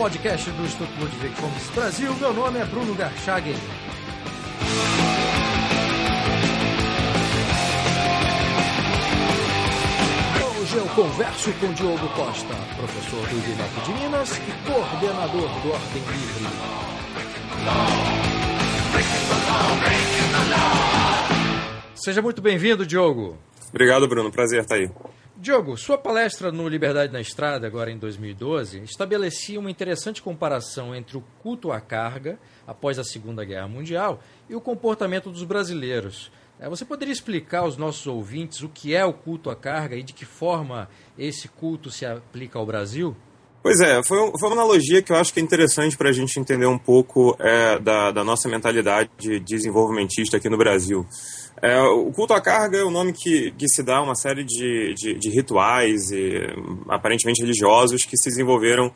podcast do Instituto Ludwig Fomes Brasil. Meu nome é Bruno Garchagen. Hoje eu converso com Diogo Costa, professor do IBMEC de Minas e coordenador do Ordem Livre. Seja muito bem-vindo, Diogo. Obrigado, Bruno. Prazer estar aí. Diogo, sua palestra no Liberdade na Estrada, agora em 2012, estabelecia uma interessante comparação entre o culto à carga, após a Segunda Guerra Mundial, e o comportamento dos brasileiros. É, você poderia explicar aos nossos ouvintes o que é o culto à carga e de que forma esse culto se aplica ao Brasil? Pois é, foi, foi uma analogia que eu acho que é interessante para a gente entender um pouco é, da, da nossa mentalidade desenvolvimentista aqui no Brasil. É, o culto à carga é o nome que, que se dá a uma série de, de, de rituais e, aparentemente religiosos que se desenvolveram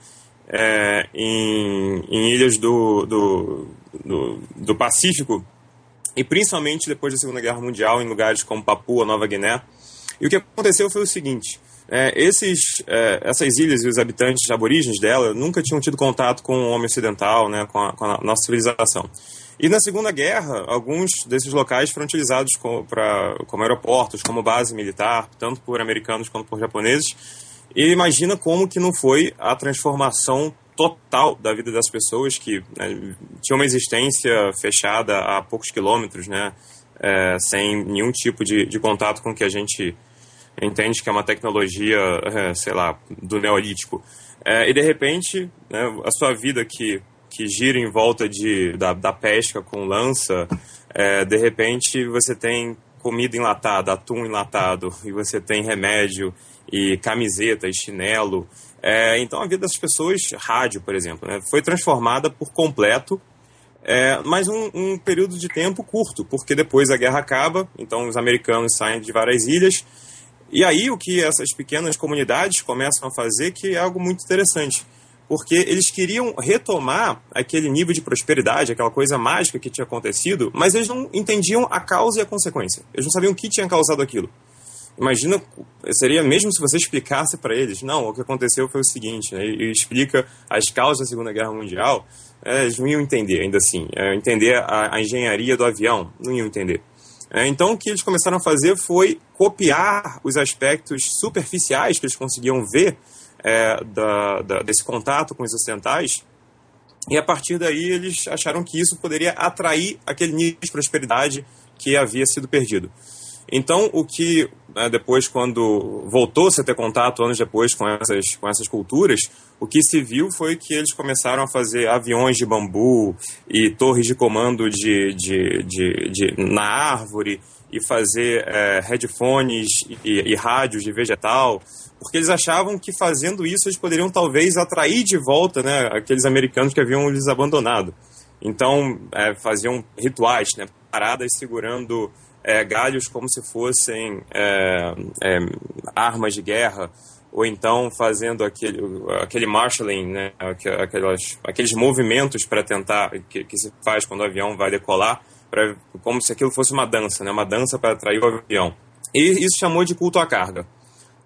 é, em, em, ilhas do, do, do, do, Pacífico e principalmente depois da Segunda Guerra Mundial em lugares como Papua, Nova Guiné. E o que aconteceu foi o seguinte: é, esses, é, essas ilhas e os habitantes aborígenes dela nunca tinham tido contato com o homem ocidental, né, com a, com a nossa civilização. E na Segunda Guerra, alguns desses locais foram utilizados como, pra, como aeroportos, como base militar, tanto por americanos quanto por japoneses. E imagina como que não foi a transformação total da vida das pessoas que né, tinham uma existência fechada a poucos quilômetros, né, é, sem nenhum tipo de, de contato com o que a gente entende que é uma tecnologia, é, sei lá, do neolítico. É, e de repente, né, a sua vida que que gira em volta de, da, da pesca com lança, é, de repente você tem comida enlatada, atum enlatado, e você tem remédio e camiseta e chinelo. É, então a vida das pessoas, rádio, por exemplo, né, foi transformada por completo, é, mas um, um, período de tempo curto, porque depois a guerra acaba, então os americanos saem de várias ilhas, e aí o que essas pequenas comunidades começam a fazer que é algo muito interessante porque eles queriam retomar aquele nível de prosperidade, aquela coisa mágica que tinha acontecido, mas eles não entendiam a causa e a consequência. Eles não sabiam o que tinha causado aquilo. Imagina, seria mesmo se você explicasse para eles, não, o que aconteceu foi o seguinte, né, e explica as causas da Segunda Guerra Mundial, é, eles não iam entender ainda assim. É, entender a, a, engenharia do avião, não iam entender. É, então, o que eles começaram a fazer foi copiar os aspectos superficiais que eles conseguiam ver é, da, da, desse contato com os ocidentais. E a partir daí eles acharam que isso poderia atrair aquele nível de prosperidade que havia sido perdido. Então, o que né, depois, quando voltou-se a ter contato anos depois com essas, com essas culturas, o que se viu foi que eles começaram a fazer aviões de bambu e torres de comando de, de, de, de na árvore e fazer é, headphones e, e rádios de vegetal porque eles achavam que fazendo isso eles poderiam talvez atrair de volta né, aqueles americanos que haviam lhes abandonado. Então é, faziam rituais, né, paradas segurando é, galhos como se fossem é, é armas de guerra, ou então fazendo aquele, aquele marshalling, né, aquelas, aqueles movimentos para tentar, que, que, se faz quando o avião vai decolar, pra, como se aquilo fosse uma dança, né, uma dança para atrair o avião. E isso chamou de culto à carga.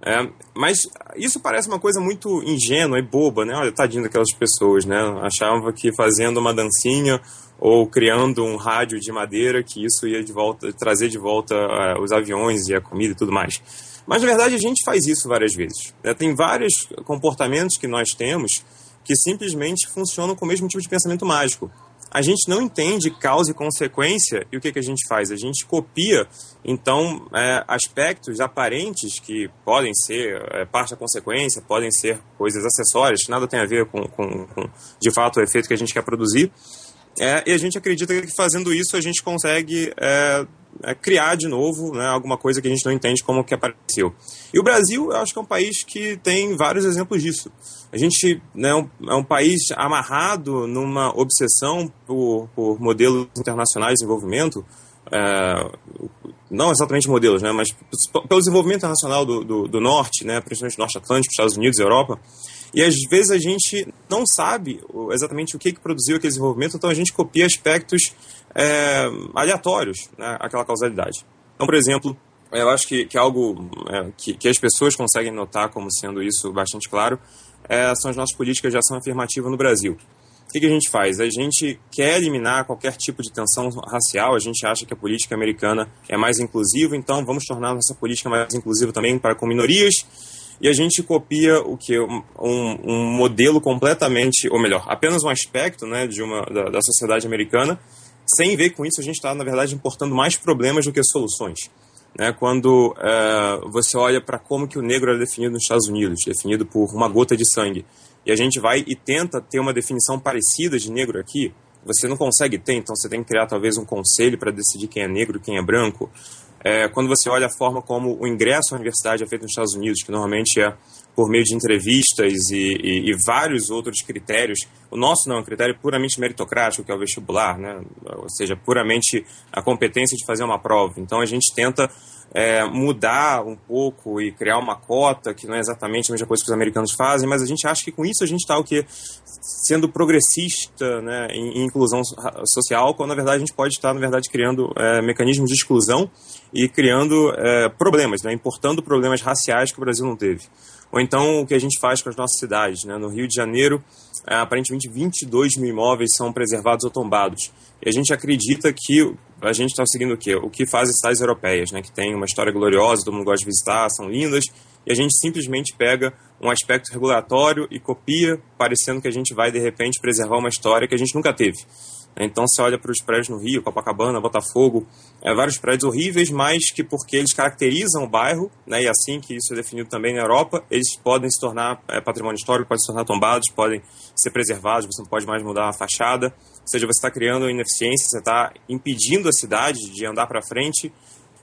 É, mas isso parece uma coisa muito ingênua e boba, né? Olha, tadinho daquelas pessoas, né? Achavam que fazendo uma dancinha ou criando um rádio de madeira que isso ia de volta, trazer de volta uh, os aviões e a comida e tudo mais. Mas na verdade a gente faz isso várias vezes. Né? Tem vários comportamentos que nós temos que simplesmente funcionam com o mesmo tipo de pensamento mágico a gente não entende causa e consequência e o que, que a gente faz? A gente copia, então, é, aspectos aparentes que podem ser é, parte da consequência, podem ser coisas acessórias, nada tem a ver com, com, com de fato, o efeito que a gente quer produzir. É, e a gente acredita que fazendo isso a gente consegue é, é, criar de novo né, alguma coisa que a gente não entende como que apareceu. E o Brasil, eu acho que é um país que tem vários exemplos disso. A gente né, é um país amarrado numa obsessão por, por modelos internacionais de desenvolvimento, é, não exatamente modelos, né, mas pelo desenvolvimento internacional do, do, do norte, né, principalmente norte Atlântico, Estados Unidos e Europa. E às vezes a gente não sabe exatamente o que, que produziu aquele desenvolvimento, então a gente copia aspectos é, aleatórios né, àquela causalidade. Então, por exemplo, eu acho que, que algo é, que, que, as pessoas conseguem notar como sendo isso bastante claro é, são as nossas políticas de ação afirmativa no Brasil. O que, que, a gente faz? A gente quer eliminar qualquer tipo de tensão racial, a gente acha que a política americana é mais inclusiva, então vamos tornar nossa política mais inclusiva também para com minorias. E a gente copia o que um, um, modelo completamente, ou melhor, apenas um aspecto né, de uma, da, da sociedade americana. Sem ver com isso, a gente está, na verdade, importando mais problemas do que soluções né, quando é, você olha para como que o negro é definido nos Estados Unidos, definido por uma gota de sangue, e a gente vai e tenta ter uma definição parecida de negro aqui, você não consegue ter, então você tem que criar talvez um conselho para decidir quem é negro e quem é branco. É, quando você olha a forma como o ingresso à universidade é feito nos Estados Unidos, que normalmente é por meio de entrevistas e, e, e, vários outros critérios. O nosso não é um critério puramente meritocrático, que é o vestibular, né? ou seja, puramente a competência de fazer uma prova. Então a gente tenta é, mudar um pouco e criar uma cota, que não é exatamente a mesma coisa que os americanos fazem, mas a gente acha que com isso a gente está o que sendo progressista né, em, em, inclusão social, quando na verdade a gente pode estar na verdade criando é, mecanismos de exclusão e criando é, problemas, né, importando problemas raciais que o Brasil não teve. Ou então o que a gente faz com as nossas cidades. Né? No Rio de Janeiro, é, aparentemente 22 mil imóveis são preservados ou tombados. E a gente acredita que a gente está seguindo o quê? O que fazem as cidades europeias, né? que tem uma história gloriosa, todo mundo gosta de visitar, são lindas, e a gente simplesmente pega um aspecto regulatório e copia, parecendo que a gente vai, de repente, preservar uma história que a gente nunca teve. Então você olha para os prédios no Rio, Copacabana, Botafogo, é, vários prédios horríveis, mas que porque eles caracterizam o bairro, né, e assim que isso é definido também na Europa, eles podem se tornar é, patrimônio histórico, podem se tornar tombados, podem ser preservados, você não pode mais mudar a fachada. Ou seja, você está criando ineficiência, você está impedindo a cidade de andar para frente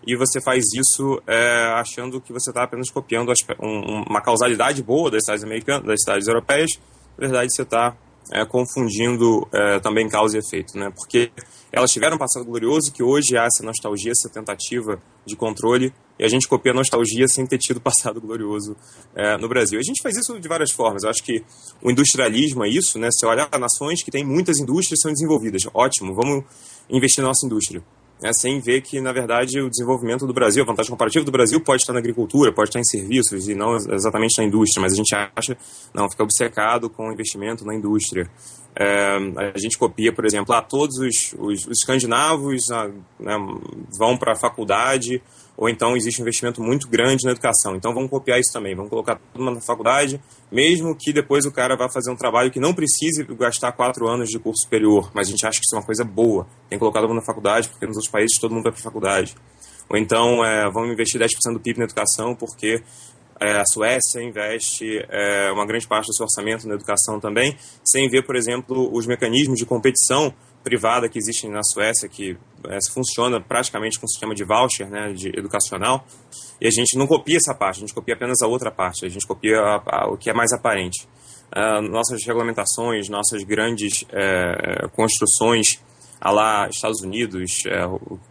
e você faz isso é, achando que você está apenas copiando um, uma causalidade boa das cidades americanas, das cidades europeias. Na verdade, você está é, confundindo é, também causa e efeito, né? Porque elas tiveram um passado glorioso que hoje há essa nostalgia, essa tentativa de controle e a gente copia a nostalgia sem ter tido passado glorioso é, no Brasil. A gente faz isso de várias formas. Eu acho que o industrialismo é isso, né? Você olha nações que têm muitas indústrias são desenvolvidas. Ótimo, vamos investir na nossa indústria né, sem ver que, na verdade, o desenvolvimento do Brasil, a vantagem comparativa do Brasil pode estar na agricultura, pode estar em serviços e não exatamente na indústria, mas a gente acha, não, fica obcecado com o investimento na indústria. É, a gente copia, por exemplo, ah, todos os, os, os escandinavos ah, né, vão para a faculdade ou então existe um investimento muito grande na educação. Então vamos copiar isso também, vamos colocar mundo na faculdade, mesmo que depois o cara vá fazer um trabalho que não precise gastar quatro anos de curso superior, mas a gente acha que isso é uma coisa boa, tem que colocar todo mundo na faculdade, porque nos outros países todo mundo vai para a faculdade. Ou então é, vamos investir 10% do PIB na educação, porque a Suécia investe é, uma grande parte do seu orçamento na educação também, sem ver, por exemplo, os mecanismos de competição privada que existe na Suécia, que é, funciona praticamente com um sistema de voucher né, de educacional, e a gente não copia essa parte, a gente copia apenas a outra parte, a gente copia a, a, o que é mais aparente. Uh, nossas regulamentações, nossas grandes é, construções a lá Estados Unidos, é,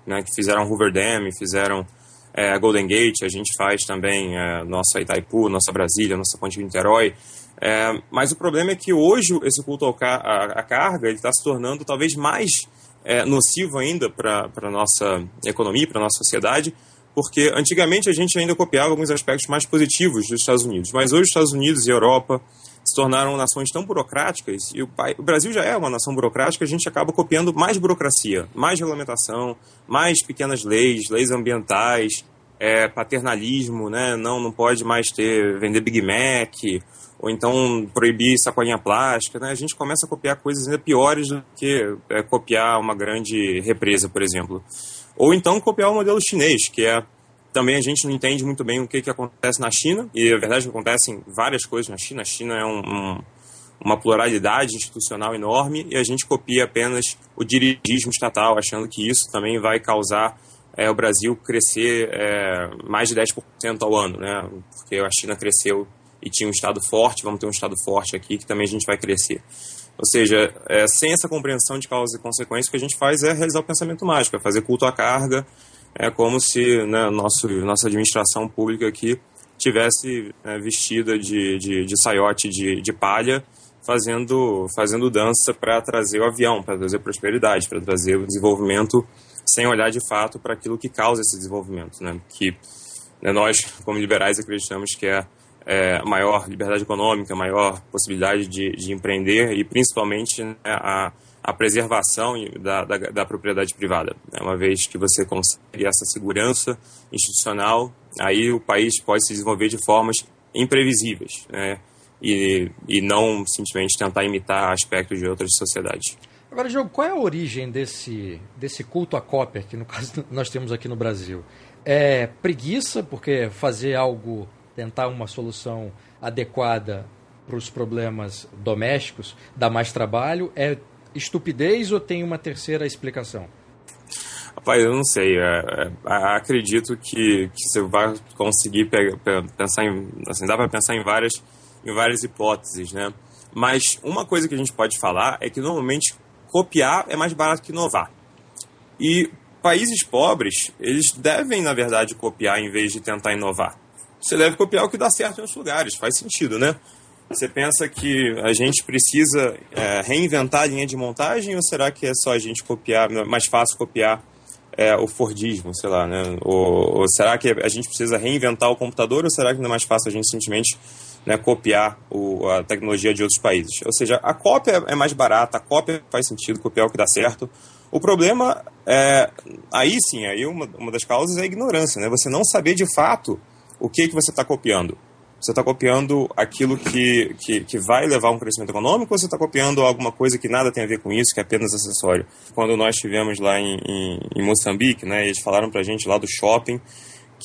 né, que fizeram Hoover Dam, fizeram é, Golden Gate, a gente faz também é, nossa Itaipu, nossa Brasília, nossa Ponte de Niterói, é, mas o problema é que hoje esse culto à carga está se tornando talvez mais é, nocivo ainda para a nossa economia, para a nossa sociedade, porque antigamente a gente ainda copiava alguns aspectos mais positivos dos Estados Unidos, mas hoje os Estados Unidos e a Europa se tornaram nações tão burocráticas, e o, o Brasil já é uma nação burocrática, a gente acaba copiando mais burocracia, mais regulamentação, mais pequenas leis, leis ambientais, é, paternalismo, né? Não, não pode mais ter vender Big Mac, ou então proibir sacolinha plástica, né? A gente começa a copiar coisas ainda piores do que é, copiar uma grande represa, por exemplo. Ou então copiar o modelo chinês, que é também a gente não entende muito bem o que, que acontece na China, e a verdade é que acontecem várias coisas na China. A China é um, um, uma pluralidade institucional enorme e a gente copia apenas o dirigismo estatal, achando que isso também vai causar é, o Brasil crescer é, mais de 10% ao ano, né? porque a China cresceu e tinha um Estado forte, vamos ter um Estado forte aqui que também a gente vai crescer. Ou seja, é, sem essa compreensão de causa e consequência, o que a gente faz é realizar o pensamento mágico, é fazer culto à carga, é como se né, nosso, nossa administração pública aqui tivesse é, vestida de, de, de saiote de, de palha, fazendo, fazendo dança para trazer o avião, para trazer prosperidade, para trazer o desenvolvimento sem olhar de fato para aquilo que causa esse desenvolvimento, né? Que né, nós, como liberais, acreditamos que é, é maior liberdade econômica, maior possibilidade de, de empreender e principalmente né, a, a preservação da, da, da propriedade privada. Né? Uma vez que você consegue essa segurança institucional, aí o país pode se desenvolver de formas imprevisíveis. Né? E, e não simplesmente tentar imitar aspectos de outras sociedades. Agora, Diogo, qual é a origem desse, desse culto à cópia que, no caso, nós temos aqui no Brasil? É preguiça, porque fazer algo, tentar uma solução adequada para os problemas domésticos dá mais trabalho? É estupidez ou tem uma terceira explicação? Rapaz, eu não sei. É, é, acredito que, que você vai conseguir pensar em. Assim, dá para pensar em várias, em várias hipóteses, né? Mas uma coisa que a gente pode falar é que normalmente copiar é mais barato que inovar. E países pobres, eles devem, na verdade, copiar em vez de tentar inovar. Você deve copiar o que dá certo em outros lugares, faz sentido, né? Você pensa que a gente precisa é, reinventar a linha de montagem ou será que é só a gente copiar, é mais fácil copiar é, o Fordismo, sei lá, né? Ou, ou, será que a gente precisa reinventar o computador ou será que não é mais fácil a gente simplesmente né, copiar o, a tecnologia de outros países. Ou seja, a cópia é mais barata, a cópia faz sentido, copiar o que dá certo. O problema é, aí sim, aí uma, uma das causas é a ignorância, né? Você não saber de fato o que, que você está copiando. Você está copiando aquilo que, que, que, vai levar a um crescimento econômico ou você está copiando alguma coisa que nada tem a ver com isso, que é apenas acessório? Quando nós estivemos lá em, em, em Moçambique, né, eles falaram para a gente lá do shopping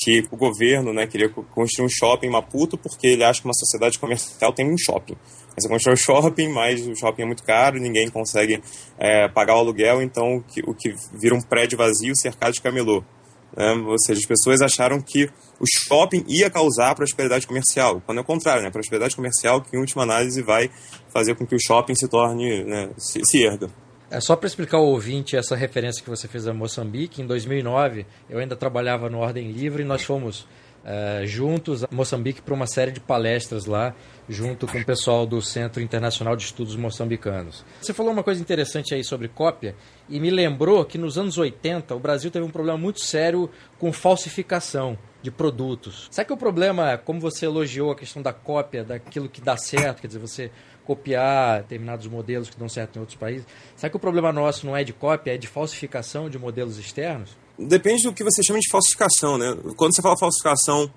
que o governo né, queria construir um shopping em Maputo porque ele acha que uma sociedade comercial tem um shopping. Você constrói um shopping, mas o shopping é muito caro, ninguém consegue é, pagar o aluguel, então o que, o que vira um prédio vazio cercado de camelô. Né? Ou seja, as pessoas acharam que o shopping ia causar prosperidade comercial, quando é o contrário, né? prosperidade comercial que, em última análise, vai fazer com que o shopping se torne, né, se, se erga. É só para explicar ao ouvinte essa referência que você fez a Moçambique. Em 2009, eu ainda trabalhava no Ordem Livre e nós fomos uh, juntos a Moçambique para uma série de palestras lá, junto com o pessoal do Centro Internacional de Estudos Moçambicanos. Você falou uma coisa interessante aí sobre cópia e me lembrou que nos anos 80 o Brasil teve um problema muito sério com falsificação de produtos. Será que o problema, como você elogiou a questão da cópia, daquilo que dá certo, quer dizer, você copiar determinados modelos que dão certo em outros países. Será que o problema nosso não é de cópia, é de falsificação de modelos externos? Depende do que você chama de falsificação, né? Quando você fala falsificação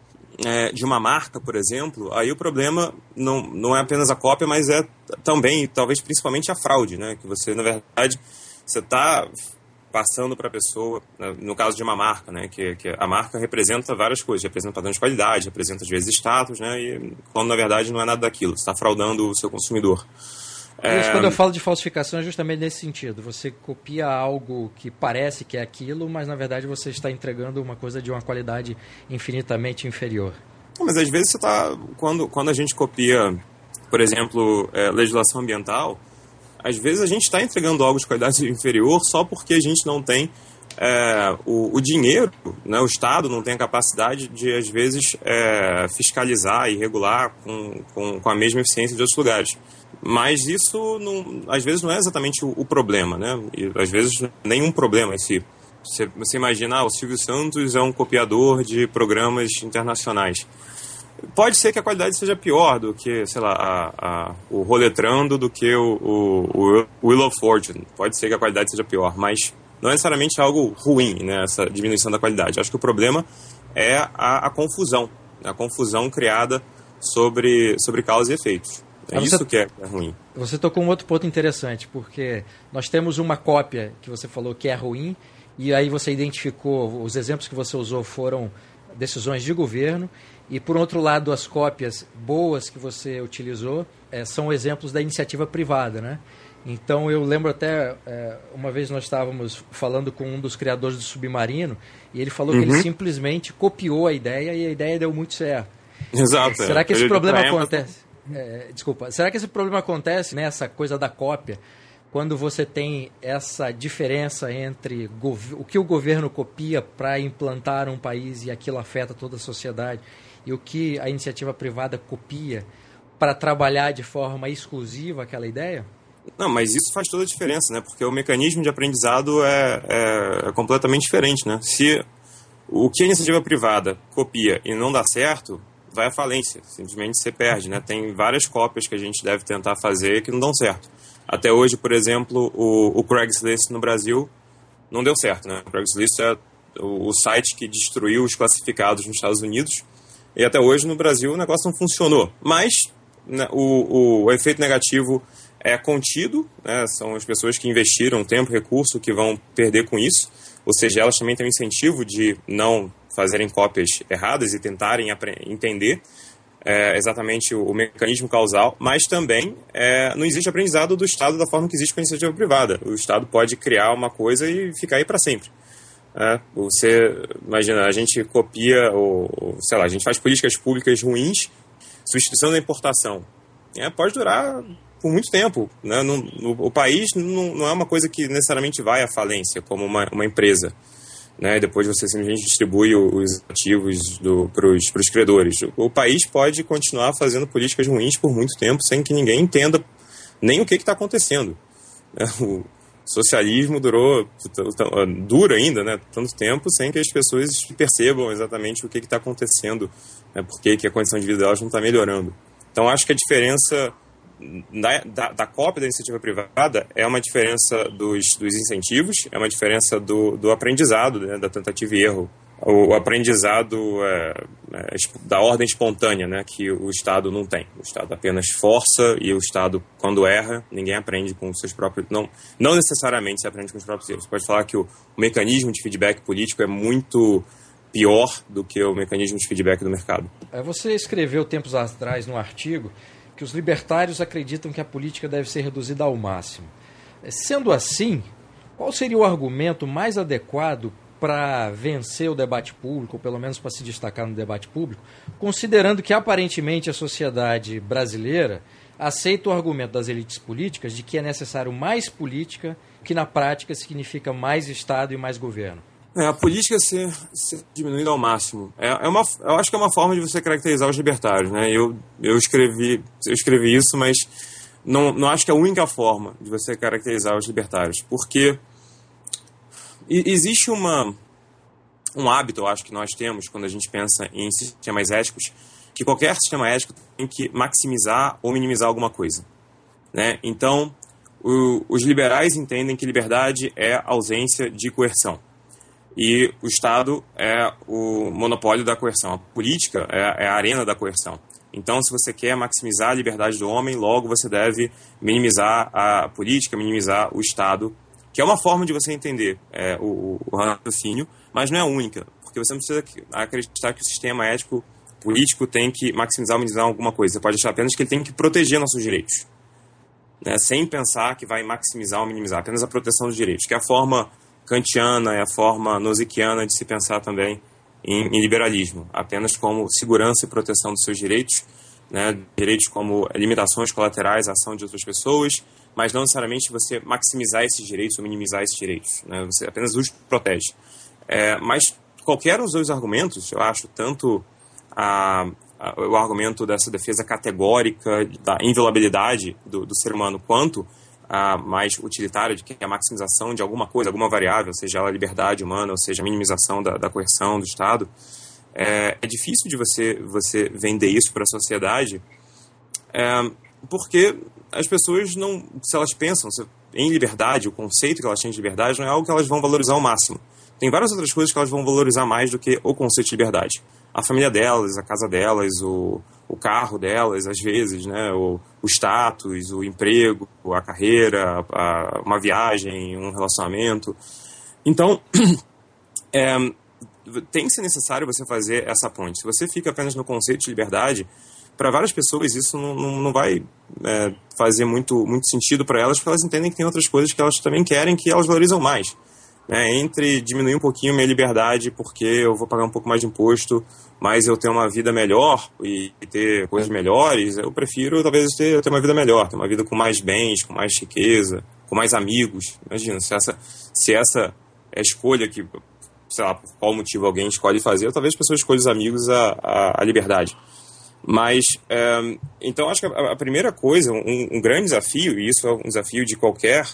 é, de uma marca, por exemplo, aí o problema não, não é apenas a cópia, mas é também, talvez principalmente a fraude, né? Que você, na verdade, você está passando para a pessoa, né, no caso de uma marca, né, que, que, a marca representa várias coisas, representa padrão de qualidade, representa às vezes status, né, e quando na verdade não é nada daquilo, está fraudando o seu consumidor. É... Quando eu falo de falsificação é justamente nesse sentido. Você copia algo que parece que é aquilo, mas na verdade você está entregando uma coisa de uma qualidade infinitamente inferior. Mas às vezes você está. Quando, quando a gente copia, por exemplo, é, legislação ambiental, às vezes a gente está entregando algo de qualidade inferior só porque a gente não tem é, o, o, dinheiro, né, o Estado não tem a capacidade de, às vezes, é, fiscalizar e regular com, com, com, a mesma eficiência de outros lugares. Mas isso, não, às vezes, não é exatamente o, o problema, né? E, às vezes, nenhum problema esse. Você, você imagina, ah, o Silvio Santos é um copiador de programas internacionais. Pode ser que a qualidade seja pior do que, sei lá, a, a, o Roletrando do que o, o, o Wheel of Fortune. Pode ser que a qualidade seja pior, mas não é necessariamente algo ruim, né, essa diminuição da qualidade. Acho que o problema é a, a confusão, né, a confusão criada sobre, sobre causa e efeitos. É você, isso que é, é ruim. Você tocou um outro ponto interessante, porque nós temos uma cópia que você falou que é ruim, e aí você identificou, os exemplos que você usou foram decisões de governo, e por outro lado, as cópias boas que você utilizou é, são exemplos da iniciativa privada, né? Então eu lembro até é, uma vez nós estávamos falando com um dos criadores do Submarino e ele falou uhum. que ele uhum. simplesmente copiou a ideia e a ideia deu muito certo. Exato. Será que esse problema acontece? É, desculpa. Será que esse problema acontece nessa coisa da cópia? quando você tem essa diferença entre o que o governo copia para implantar um país e aquilo afeta toda a sociedade e o que a iniciativa privada copia para trabalhar de forma exclusiva aquela ideia? Não, mas isso faz toda a diferença, né? Porque o mecanismo de aprendizado é, é, é completamente diferente, né? Se o que a iniciativa privada copia e não dá certo, vai à falência. Simplesmente você perde, né? Tem várias cópias que a gente deve tentar fazer que não dão certo. Até hoje, por exemplo, o, o Craigslist no Brasil não deu certo, né? O Craigslist é o, o site que destruiu os classificados nos Estados Unidos e até hoje no Brasil o negócio não funcionou. Mas né, o, o efeito negativo é contido, né? são as pessoas que investiram tempo recurso que vão perder com isso, ou seja, elas também têm o incentivo de não fazerem cópias erradas e tentarem entender é, exatamente o, o, mecanismo causal, mas também é, não existe aprendizado do Estado da forma que existe com a iniciativa privada. O Estado pode criar uma coisa e ficar aí para sempre. É, você, imagina, a gente copia, ou, sei lá, a gente faz políticas públicas ruins, substituição da importação. É, pode durar por muito tempo. Né? No, o país não, não, é uma coisa que necessariamente vai à falência, como uma, uma empresa. Né? Depois você simplesmente distribui os ativos para os credores. O, país pode continuar fazendo políticas ruins por muito tempo sem que ninguém entenda nem o que está acontecendo. O socialismo durou, dura ainda, né? tanto tempo, sem que as pessoas percebam exatamente o que está acontecendo, né? por que a condição de vida delas não está melhorando. Então, acho que a diferença da, da, da, cópia da iniciativa privada é uma diferença dos, dos incentivos, é uma diferença do, do aprendizado, né, da tentativa e erro. O, o aprendizado é, é, da ordem espontânea, né, que o Estado não tem. O Estado apenas força e o Estado, quando erra, ninguém aprende com os seus próprios. Não, não necessariamente se aprende com os próprios erros. Você pode falar que o, o mecanismo de feedback político é muito pior do que o mecanismo de feedback do mercado. É, você escreveu tempos atrás no artigo que os libertários acreditam que a política deve ser reduzida ao máximo. Sendo assim, qual seria o argumento mais adequado para vencer o debate público, ou pelo menos para se destacar no debate público, considerando que aparentemente a sociedade brasileira aceita o argumento das elites políticas de que é necessário mais política, que na prática significa mais Estado e mais governo? É, a política ser, ser diminuída ao máximo. É, é uma, eu acho que é uma forma de você caracterizar os libertários. Né? Eu, eu, escrevi, eu escrevi isso, mas não, não acho que é a única forma de você caracterizar os libertários. Porque existe uma, um hábito, eu acho que nós temos, quando a gente pensa em sistemas éticos, que qualquer sistema ético tem que maximizar ou minimizar alguma coisa. Né? Então, o, os liberais entendem que liberdade é ausência de coerção e o Estado é o monopólio da coerção. A política é, é, a arena da coerção. Então, se você quer maximizar a liberdade do homem, logo você deve minimizar a política, minimizar o Estado, que é uma forma de você entender é, o, o raciocínio, mas não é a única, porque você não precisa acreditar que o sistema ético político tem que maximizar ou minimizar alguma coisa. Você pode achar apenas que ele tem que proteger nossos direitos, né, sem pensar que vai maximizar ou minimizar, apenas a proteção dos direitos, que é a forma kantiana, é a forma nosiquiana de se pensar também em, em liberalismo, apenas como segurança e proteção dos seus direitos, né, direitos como limitações colaterais à ação de outras pessoas, mas não necessariamente você maximizar esses direitos ou minimizar esses direitos, né, você apenas os protege. É, mas qualquer dos dois argumentos, eu acho, tanto a, a, o argumento dessa defesa categórica da inviolabilidade do, do ser humano, quanto mais utilitária, de que é a maximização de alguma coisa, alguma variável, seja ela a liberdade humana, ou seja a minimização da, da coerção do Estado, é, é, difícil de você, você vender isso para a sociedade, é, porque as pessoas não, se elas pensam em liberdade, o conceito que elas têm de liberdade não é algo que elas vão valorizar ao máximo. Tem várias outras coisas que elas vão valorizar mais do que o conceito de liberdade. A família delas, a casa delas, o, o carro delas, às vezes, né? O, o status, o emprego, a carreira, a, uma viagem, um relacionamento. Então, é, tem que ser necessário você fazer essa ponte. Se você fica apenas no conceito de liberdade, para várias pessoas isso não, não, não vai é, fazer muito, muito sentido para elas, porque elas entendem que tem outras coisas que elas também querem que elas valorizam mais. Né? Entre diminuir um pouquinho minha liberdade porque eu vou pagar um pouco mais de imposto, mas eu ter uma vida melhor e ter coisas melhores, eu prefiro talvez ter, ter uma vida melhor, ter uma vida com mais bens, com mais riqueza, com mais amigos. Imagina, se essa, se essa é a escolha que, sei lá, por qual motivo alguém escolhe fazer, talvez a pessoa escolha os amigos a, a, a liberdade. Mas, é, então acho que a, a primeira coisa, um, um, grande desafio, e isso é um desafio de qualquer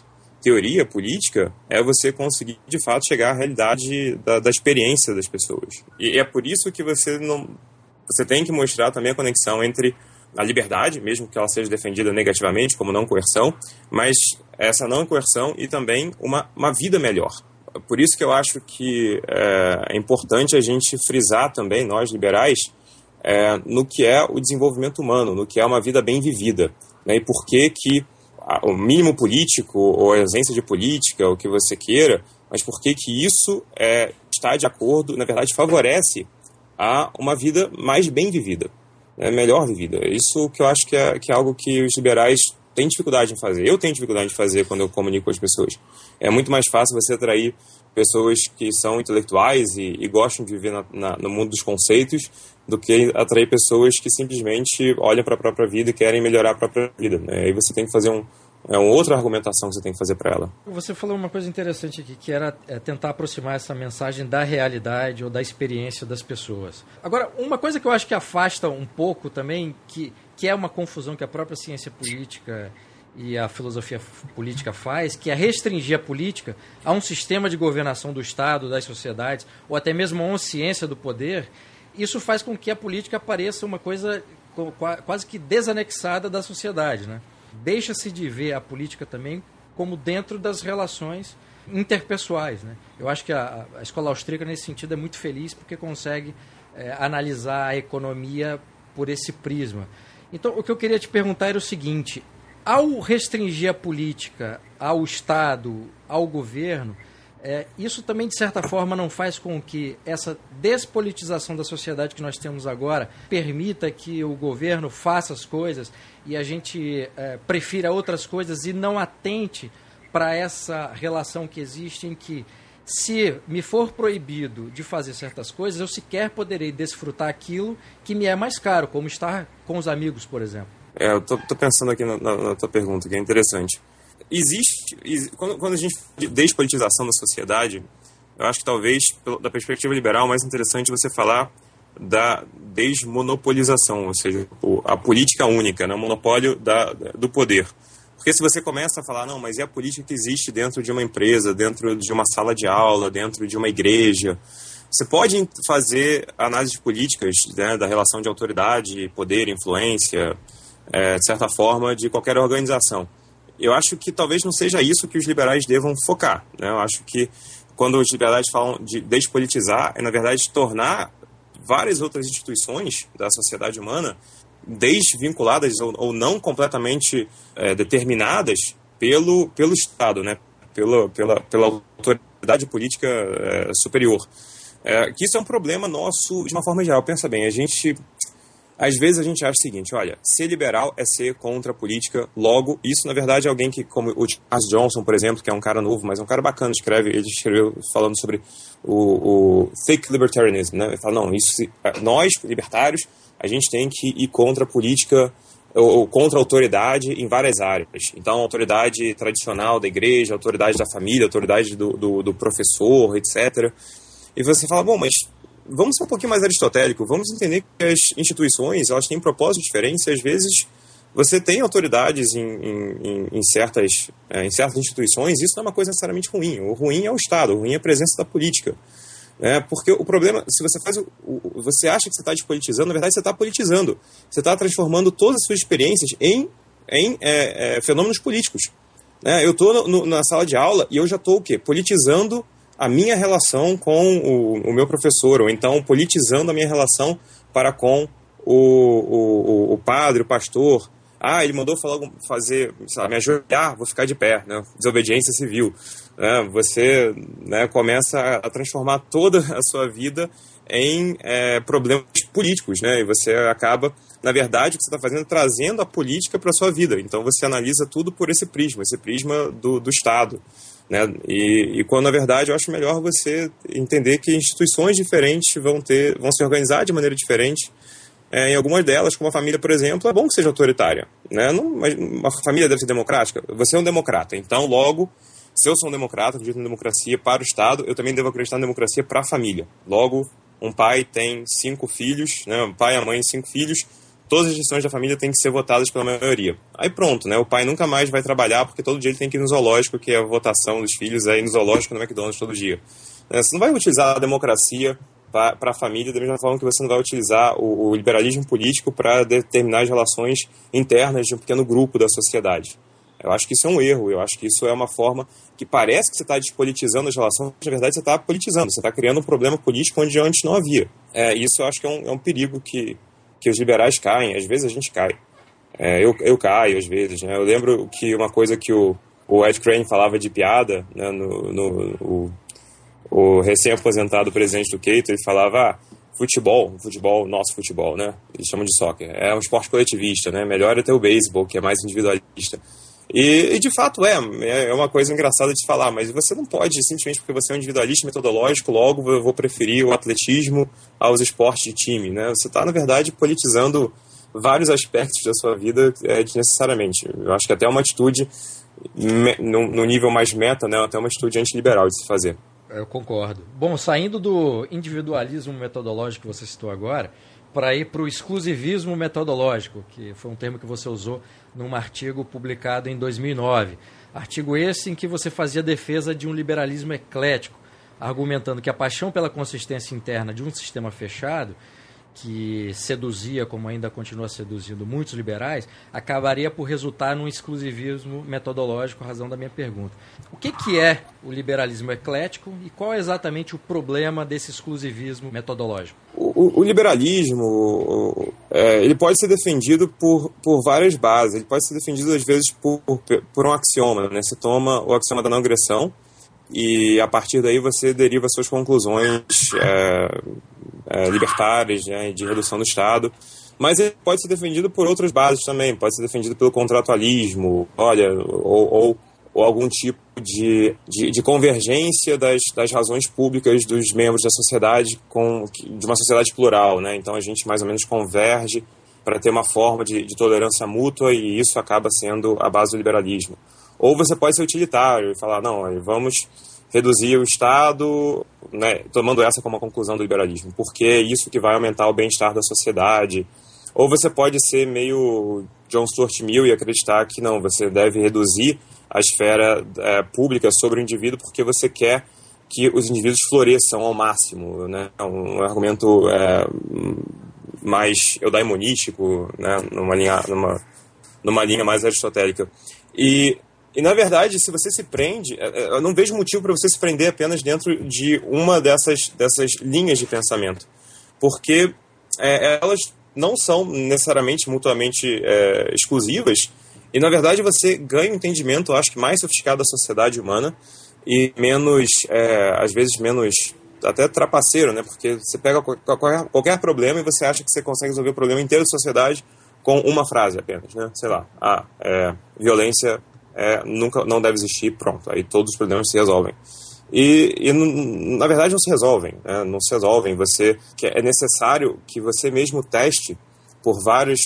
teoria política, é você conseguir de fato chegar à realidade da, da experiência das pessoas. E é por isso que você não. Você tem que mostrar também a conexão entre a liberdade, mesmo que ela seja defendida negativamente, como não coerção, mas essa não coerção e também uma, uma vida melhor. Por isso que eu acho que é, é importante a gente frisar também, nós liberais, é, no que é o desenvolvimento humano, no que é uma vida bem vivida. Né? E por que, que o mínimo político, ou a ausência de política, o que você queira, mas por que, que isso é, está de acordo, na verdade, favorece a uma vida mais bem vivida, né? melhor vivida. Isso que eu acho que é, que é algo que os liberais têm dificuldade em fazer. Eu tenho dificuldade em fazer quando eu comunico com as pessoas. É muito mais fácil você atrair pessoas que são intelectuais e, e gostam de viver na, na, no mundo dos conceitos do que atrair pessoas que simplesmente olham para a própria vida e querem melhorar a própria vida. Né? Aí você tem que fazer um, é uma outra argumentação que você tem que fazer para ela. Você falou uma coisa interessante aqui, que era é, tentar aproximar essa mensagem da realidade ou da experiência das pessoas. Agora, uma coisa que eu acho que afasta um pouco também, que, que é uma confusão que a própria ciência política e a filosofia política faz, que é restringir a política a um sistema de governação do Estado, das sociedades, ou até mesmo a uma ciência do poder, isso faz com que a política pareça uma coisa quase que desanexada da sociedade. Né? Deixa-se de ver a política também como dentro das relações interpessoais. Né? Eu acho que a, a escola austríaca, nesse sentido, é muito feliz porque consegue é, analisar a economia por esse prisma. Então, o que eu queria te perguntar era o seguinte: ao restringir a política ao Estado, ao governo, é, isso também, de certa forma, não faz com que essa despolitização da sociedade que nós temos agora permita que o governo faça as coisas e a gente é, prefira outras coisas e não atente para essa relação que existe em que, se me for proibido de fazer certas coisas, eu sequer poderei desfrutar aquilo que me é mais caro, como estar com os amigos, por exemplo. É, eu tô, tô pensando aqui na, na, na, tua pergunta, que é interessante. Existe, quando, quando a gente despolitização da sociedade, eu acho que talvez, da perspectiva liberal, o mais interessante é você falar da desmonopolização, ou seja, a política única, né, o monopólio da, do poder. Porque se você começa a falar, não, mas é a política que existe dentro de uma empresa, dentro de uma sala de aula, dentro de uma igreja, você pode fazer análises políticas né, da relação de autoridade, poder, influência, é, de certa forma, de qualquer organização. Eu acho que talvez não seja isso que os liberais devam focar. Né? Eu acho que quando os liberais falam de despolitizar, é na verdade tornar várias outras instituições da sociedade humana desvinculadas ou, ou não completamente é, determinadas pelo, pelo Estado, né? pela, pela, pela autoridade política é, superior. É, que isso é um problema nosso de uma forma geral. Pensa bem, a gente às vezes a gente acha o seguinte, olha, ser liberal é ser contra a política, logo, isso na verdade é alguém que, como o Charles Johnson, por exemplo, que é um cara novo, mas é um cara bacana, escreve, ele escreveu falando sobre o, o fake libertarianism, né? Ele fala, não, isso, é, nós, libertários, a gente tem que ir contra a política ou, contra a autoridade em várias áreas. Então, autoridade tradicional da igreja, autoridade da família, autoridade do, do, do professor, etc. E você fala, bom, mas vamos ser um pouquinho mais aristotélico, vamos entender que as instituições elas têm propósitos diferentes e às vezes você tem autoridades em, em, em certas, é, em certas instituições, isso não é uma coisa necessariamente ruim. O ruim é o Estado, o ruim é a presença da política. É, porque o problema, se você faz o, o você acha que você está despolitizando, na verdade você está politizando. Você está transformando todas as suas experiências em, em é, é, fenômenos políticos. É, eu estou na sala de aula e eu já estou o quê? Politizando a minha relação com o, o, meu professor, ou então politizando a minha relação para com o, o, o padre, o pastor. Ah, ele mandou falar, fazer, lá, me ajoelhar, vou ficar de pé, né? desobediência civil. Né? Você né, começa a transformar toda a sua vida em é, problemas políticos, né? E você acaba, na verdade, o que você está fazendo é trazendo a política para a sua vida. Então você analisa tudo por esse prisma, esse prisma do, do Estado. Né? E, e, quando na verdade eu acho melhor você entender que instituições diferentes vão ter vão se organizar de maneira diferente. É, em algumas delas como a família por exemplo é bom que seja autoritária né? Não, uma família deve ser democrática. Você é um democrata então logo se eu sou um democrata acredito em democracia para o estado eu também devo acreditar na democracia para a família. Logo um pai tem cinco filhos né? Um pai e a mãe cinco filhos todas as decisões da família têm que ser votadas pela maioria. Aí pronto, né? O pai nunca mais vai trabalhar porque todo dia ele tem que ir no zoológico, que é a votação dos filhos aí no zoológico no McDonald's todo dia. É, você não vai utilizar a democracia para a família da mesma forma que você não vai utilizar o, o liberalismo político para determinar as relações internas de um pequeno grupo da sociedade. Eu acho que isso é um erro, eu acho que isso é uma forma que parece que você está despolitizando as relações, mas na verdade você está politizando, você está criando um problema político onde antes não havia. É, isso eu acho que é um, é um perigo que, que os liberais caem, às vezes a gente cai. É, eu, eu caio às vezes, né? Eu lembro que uma coisa que o, o Ed Crane falava de piada, né, no, no o, o recém-aposentado presidente do Keito, ele falava, ah, futebol, futebol, nosso futebol, né? Eles chamam de soccer. É um esporte coletivista, né? Melhor é ter o beisebol, que é mais individualista. E, e, de fato é, é uma coisa engraçada de falar, mas você não pode, simplesmente porque você é um individualista metodológico, logo eu vou preferir o atletismo aos esportes de time, né? Você está, na verdade, politizando vários aspectos da sua vida é, desnecessariamente. Eu acho que até uma atitude, no, no nível mais meta, né, até uma atitude antiliberal de se fazer. Eu concordo. Bom, saindo do individualismo metodológico que você citou agora, para ir para o exclusivismo metodológico, que foi um termo que você usou num artigo publicado em 2009. Artigo esse em que você fazia defesa de um liberalismo eclético, argumentando que a paixão pela consistência interna de um sistema fechado que seduzia, como ainda continua seduzindo muitos liberais, acabaria por resultar num exclusivismo metodológico, razão da minha pergunta. O que, que é o liberalismo eclético e qual é exatamente o problema desse exclusivismo metodológico? O, o liberalismo é, ele pode ser defendido por, por várias bases. Ele pode ser defendido, às vezes, por, por, por um axioma. Né? Você toma o axioma da não agressão, e a partir daí você deriva suas conclusões é, é, libertárias né, de redução do Estado. Mas ele pode ser defendido por outras bases também, pode ser defendido pelo contratualismo, olha, ou, ou, ou algum tipo de, de, de, convergência das, das razões públicas dos membros da sociedade com de uma sociedade plural, né? Então a gente mais ou menos converge para ter uma forma de, de tolerância mútua e isso acaba sendo a base do liberalismo. Ou você pode ser utilitário e falar, não, vamos reduzir o Estado, né, tomando essa como a conclusão do liberalismo, porque é isso que vai aumentar o bem-estar da sociedade. Ou você pode ser meio John Stuart Mill e acreditar que não, você deve reduzir a esfera é, pública sobre o indivíduo porque você quer que os indivíduos floresçam ao máximo, né? É um argumento é, mais eudaimonístico, né? Numa linha, numa, numa linha mais aristotélica. E e na verdade, se você se prende, é, é, eu não vejo motivo para você se prender apenas dentro de uma dessas, dessas linhas de pensamento, porque é, elas não são necessariamente mutuamente é, exclusivas, e na verdade você ganha um entendimento, acho que mais sofisticado da sociedade humana e menos, é, às vezes menos até trapaceiro, né? Porque você pega qualquer, qualquer problema e você acha que você consegue resolver o problema inteiro da sociedade com uma frase apenas, né? Sei lá, ah, é, violência é, nunca não deve existir, pronto. Aí todos os problemas se resolvem. E, e na verdade não se resolvem, né? não se resolvem. Você que é necessário que você mesmo teste por vários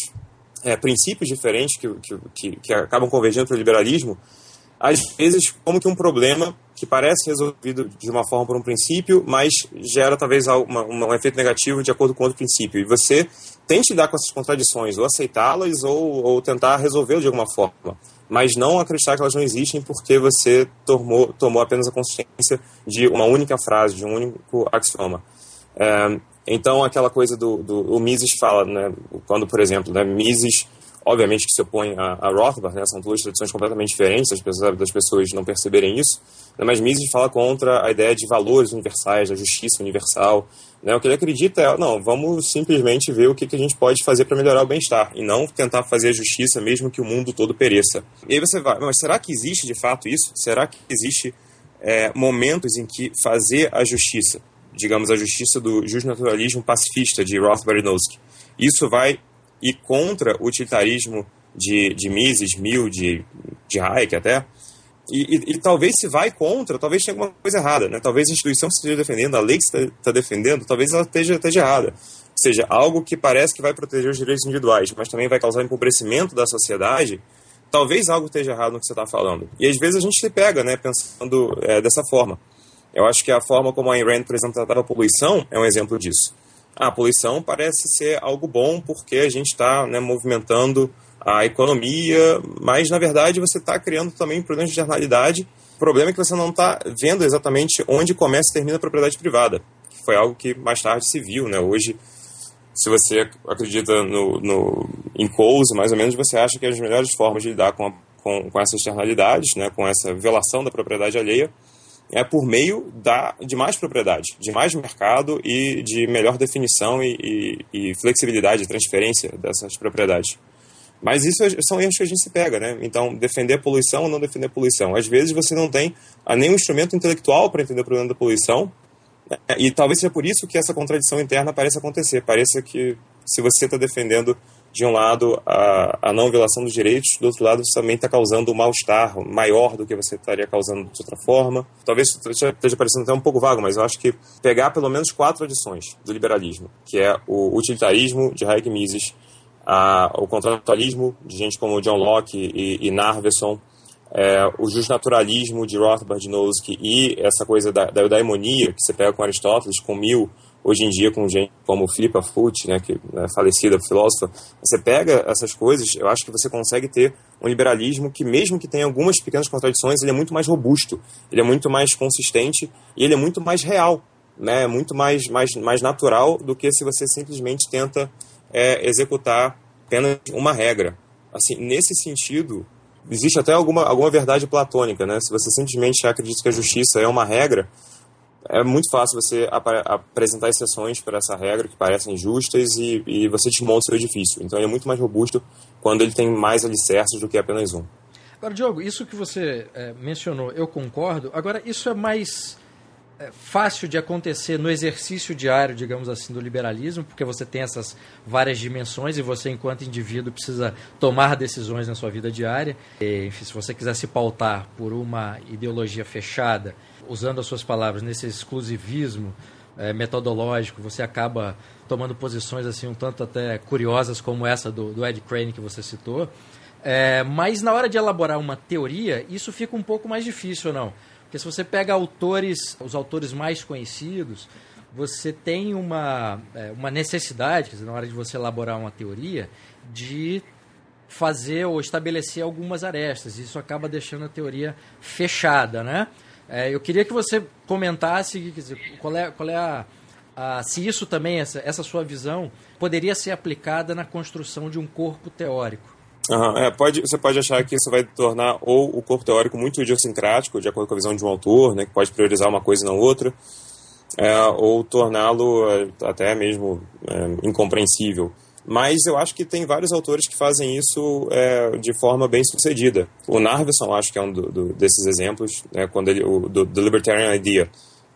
é, princípios diferentes que, que, que acabam convergindo para o liberalismo, às vezes como que um problema que parece resolvido de uma forma por um princípio, mas gera talvez uma, uma, um efeito negativo de acordo com outro princípio. E você tente lidar com essas contradições, ou aceitá-las, ou, ou tentar resolvê-las de alguma forma mas não acreditar que elas não existem porque você tomou, tomou apenas a consciência de uma única frase, de um único axioma. É, então, aquela coisa do, do o Mises fala, né, quando, por exemplo, né, Mises obviamente que se opõe a, a Rothbard, né? são duas tradições completamente diferentes, apesar das pessoas não perceberem isso, né? mas Mises fala contra a ideia de valores universais, da justiça universal. Né? O que ele acredita é, não, vamos simplesmente ver o que, que a gente pode fazer para melhorar o bem-estar, e não tentar fazer a justiça mesmo que o mundo todo pereça. E aí você vai, mas será que existe de fato isso? Será que existe é, momentos em que fazer a justiça, digamos a justiça do justnaturalismo pacifista de Rothbard e Nozick, isso vai e contra o utilitarismo de, de Mises, Mill, de, de Hayek até, e, e, e, talvez se vai contra, talvez tenha alguma coisa errada, né? Talvez a instituição que esteja defendendo, a lei que está tá defendendo, talvez ela esteja, esteja errada. Ou seja, algo que parece que vai proteger os direitos individuais, mas também vai causar empobrecimento da sociedade, talvez algo esteja errado no que você está falando. E às vezes a gente se pega, né, pensando é, dessa forma. Eu acho que a forma como a Ayn Rand, por exemplo, tratava a poluição é um exemplo disso. A poluição parece ser algo bom porque a gente está né, movimentando a economia, mas na verdade você está criando também problemas de jornalidade. O problema é que você não está vendo exatamente onde começa e termina a propriedade privada, que foi algo que mais tarde se viu. Né? Hoje, se você acredita no, no, em Coase, mais ou menos, você acha que as melhores formas de lidar com, a, com, com essas externalidades, né, com essa violação da propriedade alheia, é por meio da, de mais propriedade, de mais mercado e de melhor definição e, e, e flexibilidade, transferência dessas propriedades. Mas isso é, são erros que a gente se pega, né? Então, defender a poluição ou não defender a poluição. Às vezes você não tem nenhum instrumento intelectual para entender o problema da poluição, né? e talvez seja por isso que essa contradição interna parece acontecer. Pareça que se você está defendendo de um lado, a, a não violação dos direitos, do outro lado, você também está causando um mal-estar maior do que você estaria causando de outra forma. Talvez esteja parecendo até um pouco vago, mas eu acho que pegar pelo menos quatro adições do liberalismo, que é o utilitarismo de Hayek Mises, a, o contratualismo de gente como John Locke e, e Narveson, é, o justnaturalismo de Rothbard Nozick e essa coisa da, da eudaimonia que você pega com Aristóteles, com Mill, hoje em dia com gente como Philippa Foot, né, que é falecida filósofa, você pega essas coisas, eu acho que você consegue ter um liberalismo que mesmo que tenha algumas pequenas contradições, ele é muito mais robusto, ele é muito mais consistente e ele é muito mais real, né, muito mais, mais, mais natural do que se você simplesmente tenta é, executar apenas uma regra. Assim, nesse sentido, existe até alguma, alguma verdade platônica, né? Se você simplesmente acredita que a justiça é uma regra, é muito fácil você ap apresentar exceções para essa regra que parecem justas e, e você desmonta o seu edifício. Então ele é muito mais robusto quando ele tem mais alicerces do que apenas um. Agora, Diogo, isso que você é, mencionou, eu concordo. Agora, isso é mais é, fácil de acontecer no exercício diário, digamos assim, do liberalismo, porque você tem essas várias dimensões e você, enquanto indivíduo, precisa tomar decisões na sua vida diária. E, enfim, se você quiser se pautar por uma ideologia fechada usando as suas palavras, nesse exclusivismo é, metodológico, você acaba tomando posições assim um tanto até curiosas como essa do, do Ed Crane que você citou. É, mas na hora de elaborar uma teoria, isso fica um pouco mais difícil, não? Porque se você pega autores, os autores mais conhecidos, você tem uma, é, uma necessidade, dizer, na hora de você elaborar uma teoria, de fazer ou estabelecer algumas arestas. Isso acaba deixando a teoria fechada, né? É, eu queria que você comentasse dizer, qual é, qual é a, a, se isso também, essa, essa sua visão, poderia ser aplicada na construção de um corpo teórico. Uhum, é, pode, você pode achar que isso vai tornar ou o corpo teórico muito idiosincrático, de acordo com a visão de um autor, né, que pode priorizar uma coisa e não outra, é, ou torná-lo é, até mesmo é, incompreensível mas eu acho que tem vários autores que fazem isso é, de forma bem sucedida. O Narveson, acho que é um do, do, desses exemplos, né, quando ele, o do, do Libertarian Idea,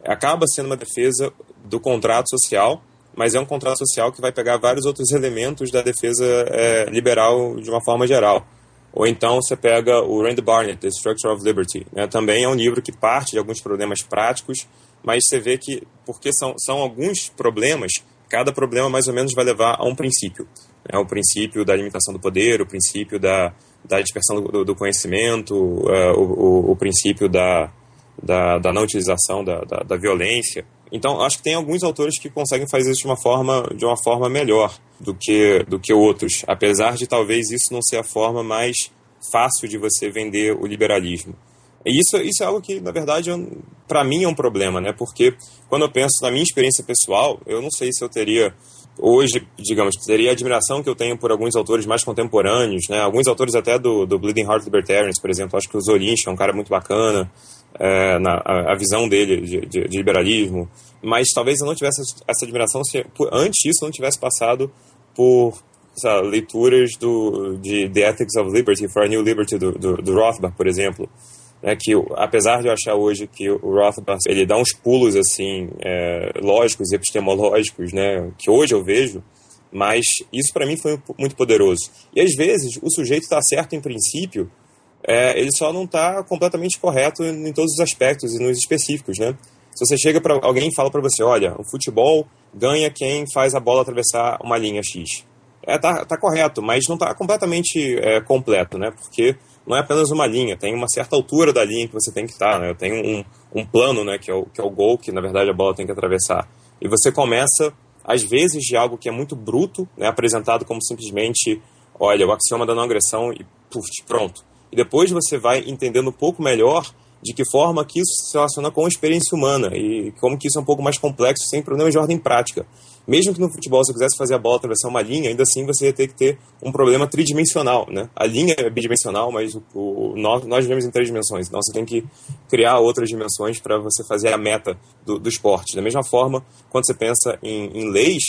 acaba sendo uma defesa do contrato social, mas é um contrato social que vai pegar vários outros elementos da defesa é, liberal de uma forma geral. Ou então você pega o Rand Barnett, The Structure of Liberty. Né? Também é um livro que parte de alguns problemas práticos, mas você vê que, porque são, são alguns problemas cada problema mais ou menos vai levar a um princípio. Né? O princípio da limitação do poder, o princípio da, da dispersão do, do conhecimento, uh, o, o, princípio da, da, da não utilização da, da, da, violência. Então, acho que tem alguns autores que conseguem fazer isso de uma forma, de uma forma melhor do que, do que outros, apesar de talvez isso não ser a forma mais fácil de você vender o liberalismo. E isso, isso é algo que, na verdade, para mim é um problema, né? Porque quando eu penso na minha experiência pessoal, eu não sei se eu teria hoje, digamos, teria a admiração que eu tenho por alguns autores mais contemporâneos, né? Alguns autores até do, do Bleeding Heart Libertarians, por exemplo, acho que o Zolinch é um cara muito bacana, é, na, a, a, visão dele de, de, de, liberalismo, mas talvez eu não tivesse essa admiração se antes disso eu não tivesse passado por sabe, leituras do, de The Ethics of Liberty for a New Liberty do, do, do Rothbard, por exemplo, né, que apesar de eu achar hoje que o Rothbard ele dá uns pulos assim é, lógicos epistemológicos, né, que hoje eu vejo, mas isso para mim foi muito poderoso. E às vezes o sujeito está certo em princípio, é, ele só não está completamente correto em todos os aspectos e nos específicos, né? Se você chega para alguém e fala para você, olha, o futebol ganha quem faz a bola atravessar uma linha X. É, tá, tá correto, mas não está completamente é, completo, né? Porque não é apenas uma linha, tem uma certa altura da linha que você tem que estar, né? Tem um, um plano, né, que é, o, que é o gol, que na verdade a bola tem que atravessar. E você começa às vezes de algo que é muito bruto, né, apresentado como simplesmente, olha, o axioma da não agressão e puf, pronto. E depois você vai entendendo um pouco melhor de que forma que isso se relaciona com a experiência humana e como que isso é um pouco mais complexo sem problema de ordem prática. Mesmo que no futebol você quisesse fazer a bola atravessar uma linha, ainda assim você ia ter que ter um problema tridimensional, né? A linha é bidimensional, mas o, o nós, nós vivemos em três dimensões, então você tem que criar outras dimensões para você fazer a meta do, do esporte. Da mesma forma, quando você pensa em, em leis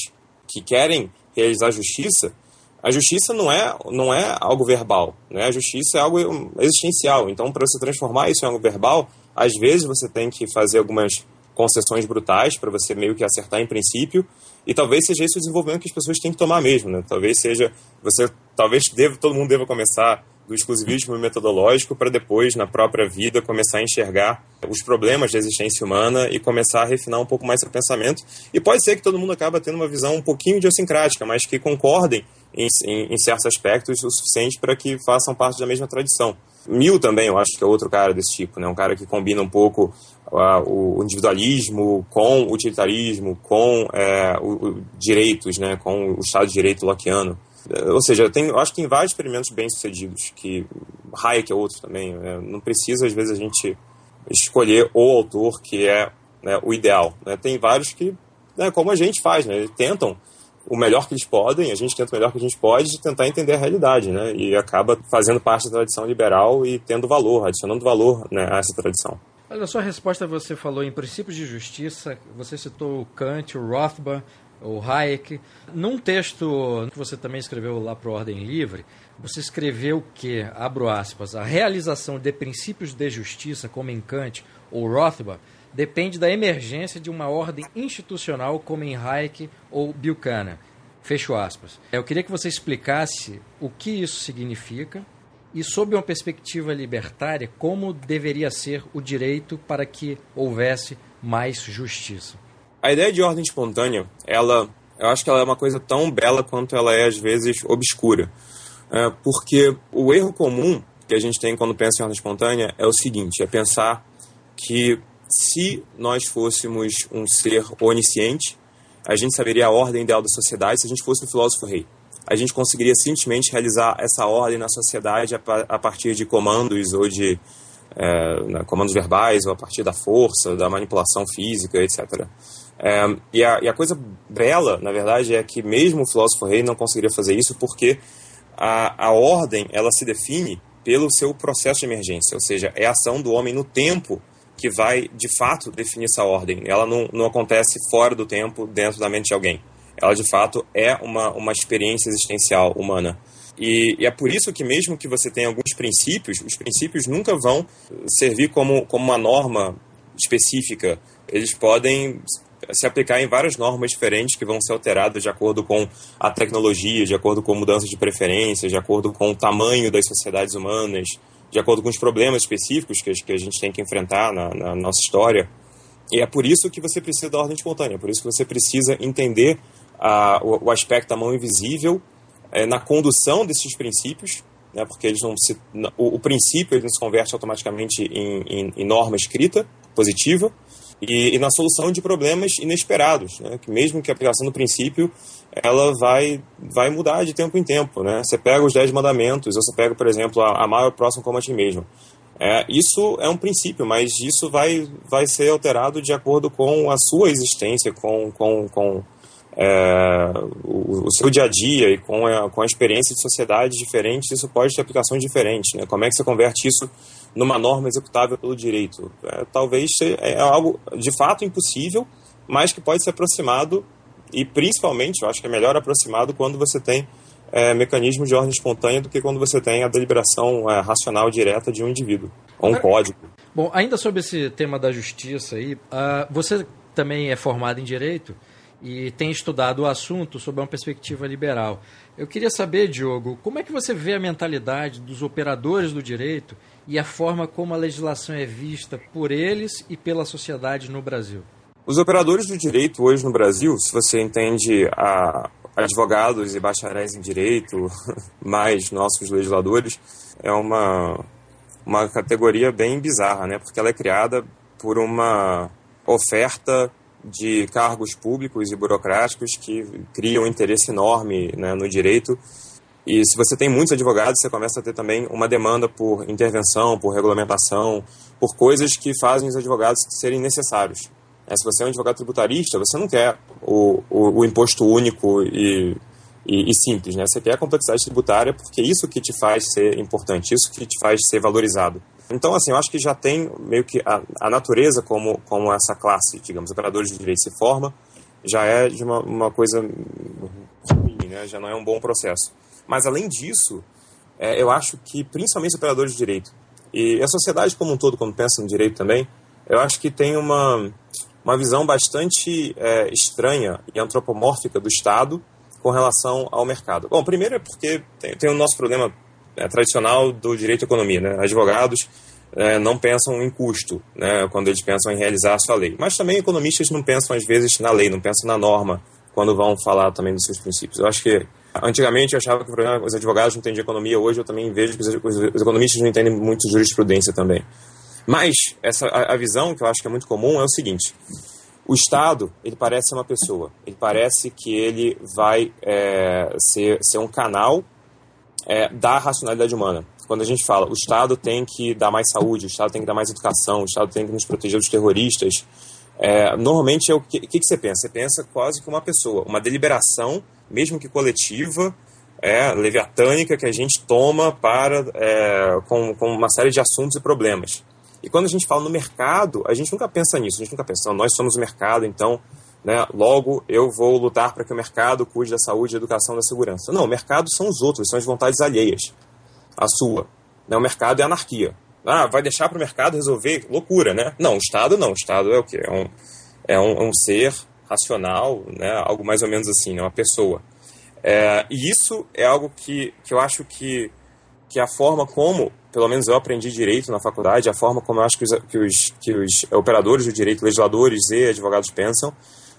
que querem realizar justiça, a justiça não é, não é algo verbal, né? a justiça é algo existencial. Então, para você transformar isso em algo verbal, às vezes você tem que fazer algumas concessões brutais para você meio que acertar em princípio, e talvez seja esse o desenvolvimento que as pessoas têm que tomar mesmo. Né? Talvez seja, você, talvez todo mundo deva começar do exclusivismo metodológico para depois, na própria vida, começar a enxergar os problemas da existência humana e começar a refinar um pouco mais seu pensamento. E pode ser que todo mundo acabe tendo uma visão um pouquinho idiosincrática, mas que concordem em, em, certos aspectos o suficiente para que façam parte da mesma tradição. Mill também, eu acho que é outro cara desse tipo, né? um cara que combina um pouco uh, o individualismo com o utilitarismo, com o direitos, né? com o Estado de Direito lockeano. Ou seja, tem, eu acho que tem vários experimentos bem-sucedidos, que Hayek é outro também. Né? Não precisa, às vezes, a gente escolher o autor que é né, o ideal. Né? Tem vários que, né, como a gente faz, né? tentam o melhor que eles podem, a gente tenta o melhor que a gente pode de tentar entender a realidade, né? E acaba fazendo parte da tradição liberal e tendo valor, adicionando valor né, a essa tradição. Olha, a sua resposta você falou em princípios de justiça, você citou o Kant, o Rothbard, o Hayek. Num texto que você também escreveu lá para Ordem Livre, você escreveu que, abro aspas, a realização de princípios de justiça, como em Kant ou Rothbard, depende da emergência de uma ordem institucional, como em Hayek ou Buchanan. Fecho aspas. Eu queria que você explicasse o que isso significa e, sob uma perspectiva libertária, como deveria ser o direito para que houvesse mais justiça. A ideia de ordem espontânea, ela, eu acho que ela é uma coisa tão bela quanto ela é às vezes obscura, é, porque o erro comum que a gente tem quando pensa em ordem espontânea é o seguinte: é pensar que se nós fôssemos um ser onisciente, a gente saberia a ordem ideal da sociedade se a gente fosse um filósofo rei. A gente conseguiria simplesmente realizar essa ordem na sociedade a partir de comandos ou de é, né, comandos verbais ou a partir da força, da manipulação física, etc. É, e, a, e, a, coisa bela, na verdade, é que mesmo o filósofo rei não conseguiria fazer isso porque a, a ordem ela se define pelo seu processo de emergência, ou seja, é a ação do homem no tempo que vai, de fato, definir essa ordem. Ela não, não acontece fora do tempo, dentro da mente de alguém. Ela, de fato, é uma, uma experiência existencial humana. E, e, é por isso que, mesmo que você tenha alguns princípios, os princípios nunca vão servir como, como uma norma específica. Eles podem se aplicar em várias normas diferentes que vão ser alteradas de acordo com a tecnologia, de acordo com mudanças de preferências, de acordo com o tamanho das sociedades humanas, de acordo com os problemas específicos que, que a gente tem que enfrentar na, na nossa história. E é por isso que você precisa da ordem espontânea, por isso que você precisa entender a, o, o, aspecto da mão invisível é, na condução desses princípios, né, porque eles não se, o, o princípio ele não se converte automaticamente em, em, em norma escrita positiva, e, e, na solução de problemas inesperados, né? que mesmo que a aplicação do princípio ela vai, vai mudar de tempo em tempo. Né? Você pega os Dez Mandamentos, ou você pega, por exemplo, a, a maior próximo como a ti mesmo. É, isso é um princípio, mas isso vai, vai ser alterado de acordo com a sua existência, com, com, com é, o, o, seu dia a dia e com a, com a experiência de sociedades diferentes, isso pode ter aplicações diferentes. Né? Como é que você converte isso numa norma executável pelo direito? É, talvez é algo de fato impossível, mas que pode ser aproximado e principalmente, eu acho que é melhor aproximado quando você tem é, mecanismos de ordem espontânea do que quando você tem a deliberação é, racional direta de um indivíduo, ou um código. Bom, ainda sobre esse tema da justiça aí, uh, você também é formado em Direito e tem estudado o assunto sob uma perspectiva liberal. Eu queria saber, Diogo, como é que você vê a mentalidade dos operadores do direito e a forma como a legislação é vista por eles e pela sociedade no Brasil? Os operadores do direito hoje no Brasil, se você entende a advogados e bacharéis em direito, mais nossos legisladores, é uma, uma categoria bem bizarra, né? Porque ela é criada por uma oferta de cargos públicos e burocráticos que criam um interesse enorme né, no direito. E se você tem muitos advogados, você começa a ter também uma demanda por intervenção, por regulamentação, por coisas que fazem os advogados serem necessários. É, se você é um advogado tributarista, você não quer o, o, o imposto único e, e, e, simples, né? Você quer a complexidade tributária porque é isso que te faz ser importante, isso que te faz ser valorizado. Então, assim, eu acho que já tem meio que a, a natureza como, como essa classe, digamos, operadores de direito se forma, já é de uma, uma coisa ruim, né? Já não é um bom processo. Mas, além disso, é, eu acho que, principalmente os operadores de direito, e a sociedade como um todo, quando pensa no direito também, eu acho que tem uma uma visão bastante é, estranha e antropomórfica do Estado com relação ao mercado. Bom, primeiro é porque tem, tem o nosso problema é, tradicional do direito à economia. Né? Advogados é, não pensam em custo né, quando eles pensam em realizar a sua lei. Mas também economistas não pensam, às vezes, na lei, não pensam na norma quando vão falar também dos seus princípios. Eu acho que antigamente eu achava que os advogados não entendiam economia, hoje eu também vejo que os economistas não entendem muito jurisprudência também. Mas essa, a, a visão que eu acho que é muito comum é o seguinte: o Estado ele parece ser uma pessoa, ele parece que ele vai é, ser, ser um canal é, da racionalidade humana. Quando a gente fala o Estado tem que dar mais saúde, o Estado tem que dar mais educação, o Estado tem que nos proteger dos terroristas, é, normalmente é o que, que, você pensa? Você pensa quase que uma pessoa, uma deliberação, mesmo que coletiva, é, leviatânica, que a gente toma para é, com, com uma série de assuntos e problemas. E quando a gente fala no mercado, a gente nunca pensa nisso, a gente nunca pensa, nós somos o mercado, então, né, logo eu vou lutar para que o mercado cuide da saúde, da educação, da segurança. Não, o mercado são os outros, são as vontades alheias, a sua. Né, o mercado é anarquia. Ah, vai deixar para o mercado resolver? Loucura, né? Não, o Estado não, o Estado é o quê? É um, é um, é um ser racional, né, algo mais ou menos assim, né, uma pessoa. É, e isso é algo que, que eu acho que, que a forma como pelo menos eu aprendi direito na faculdade, a forma como eu acho que os, que os, que os operadores do direito, legisladores e advogados pensam,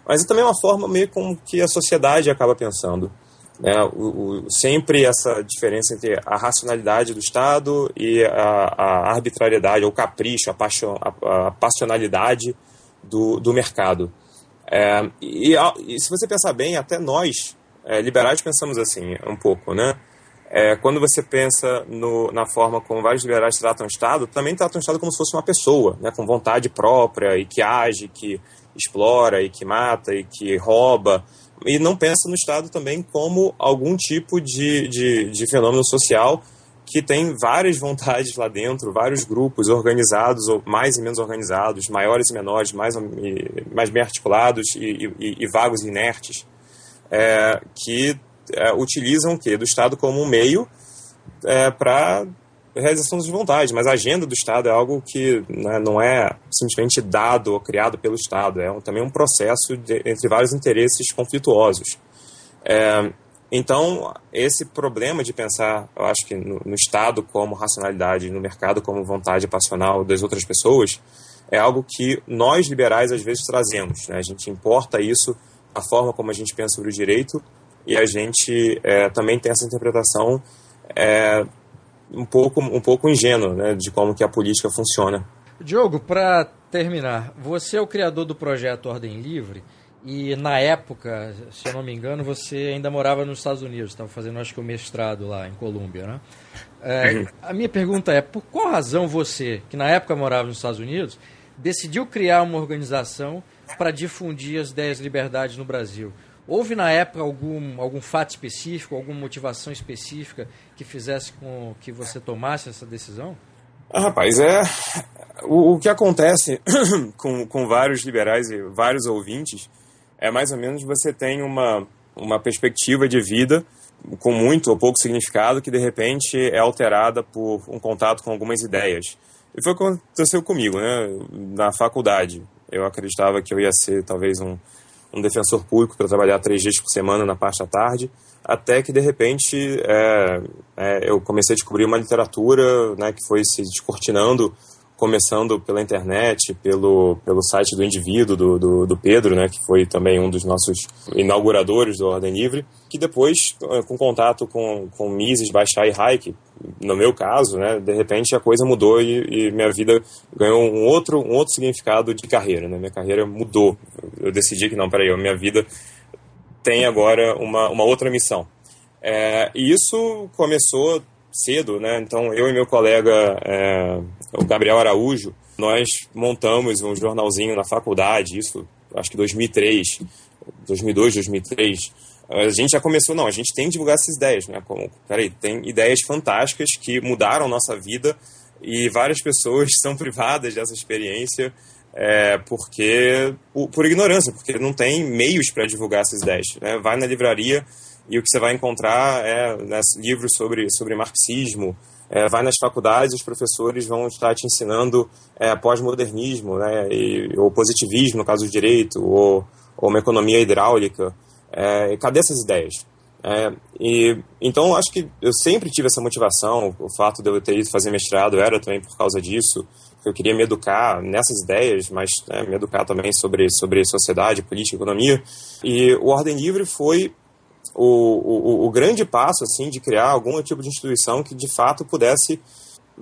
mas é também uma forma meio como que a sociedade acaba pensando. Né? O, o, sempre essa diferença entre a racionalidade do Estado e a, a arbitrariedade, ou capricho, a, a, a passionalidade do, do mercado. É, e, e, se você pensar bem, até nós, é, liberais, pensamos assim um pouco, né? É, quando você pensa no, na forma como vários liberais tratam o Estado, também tratam o Estado como se fosse uma pessoa, né, com vontade própria e que age, que explora e que mata e que rouba. E não pensa no Estado também como algum tipo de, de, de fenômeno social que tem várias vontades lá dentro, vários grupos organizados, ou mais e menos organizados, maiores e menores, mais, mais bem articulados e, e, e vagos e inertes, é, que é, utilizam o quê? Do Estado como um meio é, para realização das vontades, mas a agenda do Estado é algo que né, não é simplesmente dado ou criado pelo Estado, é um, também um processo de, entre vários interesses conflituosos. É, então, esse problema de pensar, eu acho que no, no, Estado como racionalidade, no mercado como vontade passional das outras pessoas, é algo que nós liberais às vezes trazemos. Né? A gente importa isso, a forma como a gente pensa sobre o direito, e a gente é, também tem essa interpretação é, um pouco um pouco ingênua né, de como que a política funciona. Diogo, para terminar, você é o criador do projeto Ordem Livre e na época, se eu não me engano, você ainda morava nos Estados Unidos, estava fazendo acho que o mestrado lá em Colômbia, né? É, uhum. a minha pergunta é, por qual razão você, que na época morava nos Estados Unidos, decidiu criar uma organização para difundir as 10 liberdades no Brasil? Houve na época algum, algum fato específico, alguma motivação específica que fizesse com que você tomasse essa decisão? Ah, rapaz, é o, o que acontece com, com vários liberais e vários ouvintes é mais ou menos você tem uma, uma perspectiva de vida com muito ou pouco significado que de repente é alterada por um contato com algumas ideias. E foi o que aconteceu comigo, né? Na faculdade. Eu acreditava que eu ia ser talvez um, um defensor público para trabalhar três dias por semana na parte da tarde, até que de repente é, é, eu comecei a descobrir uma literatura né, que foi se descortinando, começando pela internet, pelo, pelo site do indivíduo, do, do, do, Pedro, né, que foi também um dos nossos inauguradores do Ordem Livre, que depois, com contato com, com Mises, Baixar e Hayek, no meu caso, né, de repente a coisa mudou e, e, minha vida ganhou um outro, um outro significado de carreira. Né? Minha carreira mudou, eu decidi que não, peraí, minha vida tem agora uma, uma outra missão. É, e isso começou cedo, né? Então, eu e meu colega, é, o Gabriel Araújo, nós montamos um jornalzinho na faculdade, isso acho que 2003, 2002, 2003. A gente já começou, não, a gente tem que divulgar essas ideias, né? Como, peraí, tem ideias fantásticas que mudaram nossa vida e várias pessoas são privadas dessa experiência é, porque por, por, ignorância, porque não tem meios para divulgar essas ideias. Né? Vai na livraria e o que você vai encontrar é né, livros sobre, sobre marxismo, é, vai nas faculdades, os professores vão estar te ensinando é, pós-modernismo, né, ou positivismo, no caso do direito, ou, ou uma economia hidráulica. É, cadê essas ideias? É, e então acho que eu sempre tive essa motivação. O fato de eu ter ido fazer mestrado era também por causa disso. Eu queria me educar nessas ideias, mas né, me educar também sobre sobre sociedade, política, economia. E o Ordem Livre foi o, o, o grande passo assim de criar algum tipo de instituição que de fato pudesse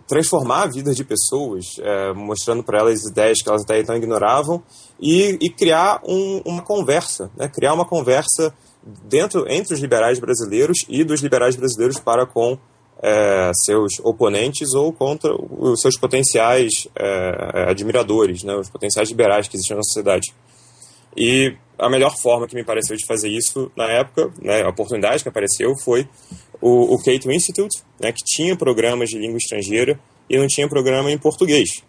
transformar a vida de pessoas, é, mostrando para elas ideias que elas até então ignoravam e, e criar um, uma conversa, né? criar uma conversa dentro entre os liberais brasileiros e dos liberais brasileiros para com é, seus oponentes ou contra os seus potenciais é, admiradores, né? os potenciais liberais que existem na sociedade. E a melhor forma que me pareceu de fazer isso na época, né, a oportunidade que apareceu foi o, o Cato Institute, né, que tinha programas de língua estrangeira e não tinha programa em português.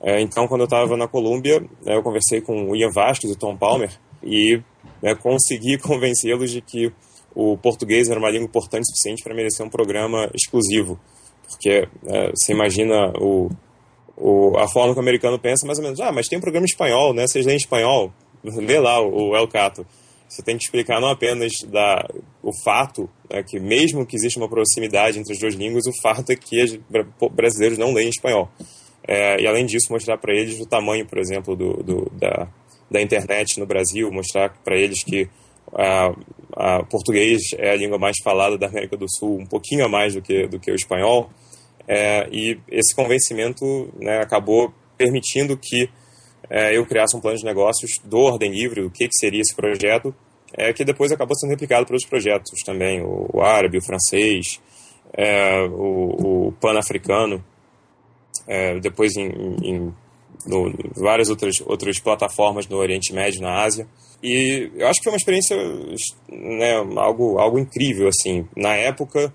É, então, quando eu estava na Colômbia, né, eu conversei com o Ian Vasquez e o Tom Palmer e né, consegui convencê-los de que o português era uma língua importante o suficiente para merecer um programa exclusivo. Porque é, você imagina o, o, a forma que o americano pensa, mais ou menos, ah, mas tem um programa espanhol, né? Vocês leem espanhol? Lê lá o, o El Cato você tem que explicar não apenas da, o fato, né, que mesmo que exista uma proximidade entre as duas línguas, o fato é que os brasileiros não leem espanhol. É, e além disso, mostrar para eles o tamanho, por exemplo, do, do da, da internet no Brasil, mostrar para eles que a, a português é a língua mais falada da América do Sul, um pouquinho a mais do que, do que o espanhol. É, e esse convencimento né, acabou permitindo que é, eu criasse um plano de negócios do Ordem Livre, o que, que seria esse projeto, é, que depois acabou sendo replicado por outros projetos também, o, o árabe, o francês, é, o, o pan-africano, é, depois em, em no, várias outras, outras plataformas no Oriente Médio, na Ásia. E eu acho que foi uma experiência, né, algo, algo incrível, assim. Na época,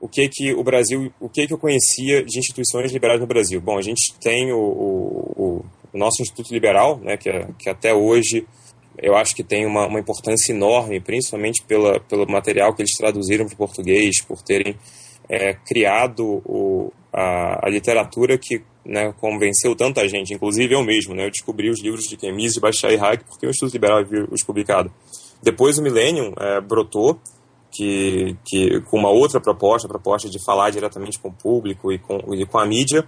o que que o Brasil, o que que eu conhecia de instituições liberais no Brasil? Bom, a gente tem o, o, o nosso Instituto Liberal, né, que, é, que até hoje eu acho que tem uma, uma importância enorme, principalmente pela, pelo material que eles traduziram para o português, por terem é, criado o, a, a, literatura que né, convenceu tanta gente, inclusive eu mesmo. Né, eu descobri os livros de Kemis e Bashar Hack porque o Instituto Liberal havia os publicado. Depois o Millennium é, brotou, que, que, com uma outra proposta, a proposta de falar diretamente com o público e com, e com a mídia,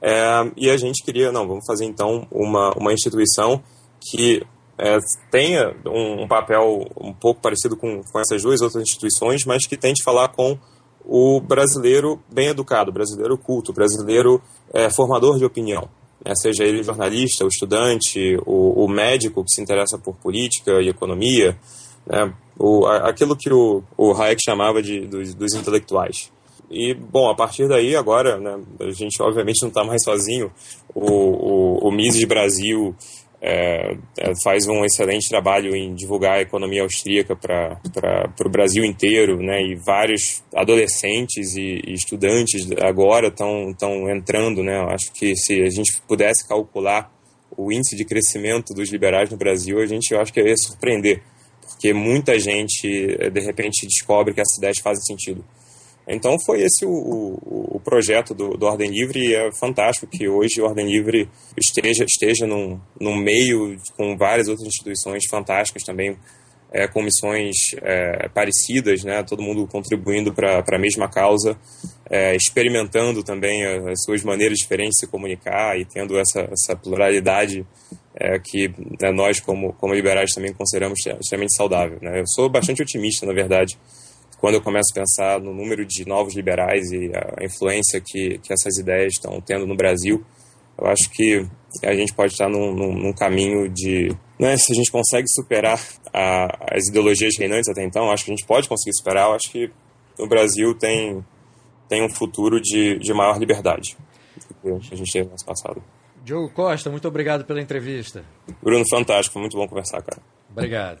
é, e a gente queria, não, vamos fazer então uma, uma instituição que é, tenha um, um, papel um pouco parecido com, com essas duas outras instituições, mas que tente falar com o brasileiro bem educado, brasileiro culto, brasileiro é, formador de opinião. Né? Seja ele jornalista, o estudante, o, o, médico que se interessa por política e economia, né? o, aquilo que o, o Hayek chamava de, dos, dos intelectuais. E, bom, a partir daí, agora, né, a gente obviamente não está mais sozinho. O, o, o Mises Brasil é, é, faz um excelente trabalho em divulgar a economia austríaca para o Brasil inteiro, né, e vários adolescentes e, e estudantes agora estão entrando. Né, acho que se a gente pudesse calcular o índice de crescimento dos liberais no Brasil, a gente eu acho que ia surpreender, porque muita gente, de repente, descobre que essas ideias fazem sentido. Então foi esse o, o, o projeto do, do, Ordem Livre e é fantástico que hoje o Ordem Livre esteja, esteja num, num meio com várias outras instituições fantásticas também, é, com missões é, parecidas, né? todo mundo contribuindo para a mesma causa, é, experimentando também as suas maneiras diferentes de se comunicar e tendo essa, essa pluralidade é, que né, nós, como, como liberais, também consideramos extremamente saudável. Né? Eu sou bastante otimista, na verdade, quando eu começo a pensar no número de novos liberais e a influência que, que essas ideias estão tendo no Brasil, eu acho que a gente pode estar num, num, num caminho de, né, se a gente consegue superar a, as ideologias reinantes até então, acho que a gente pode conseguir superar. Eu acho que o Brasil tem, tem um futuro de, de maior liberdade do que a gente teve no passado. Diogo Costa, muito obrigado pela entrevista. Bruno, fantástico, muito bom conversar, cara. Obrigado.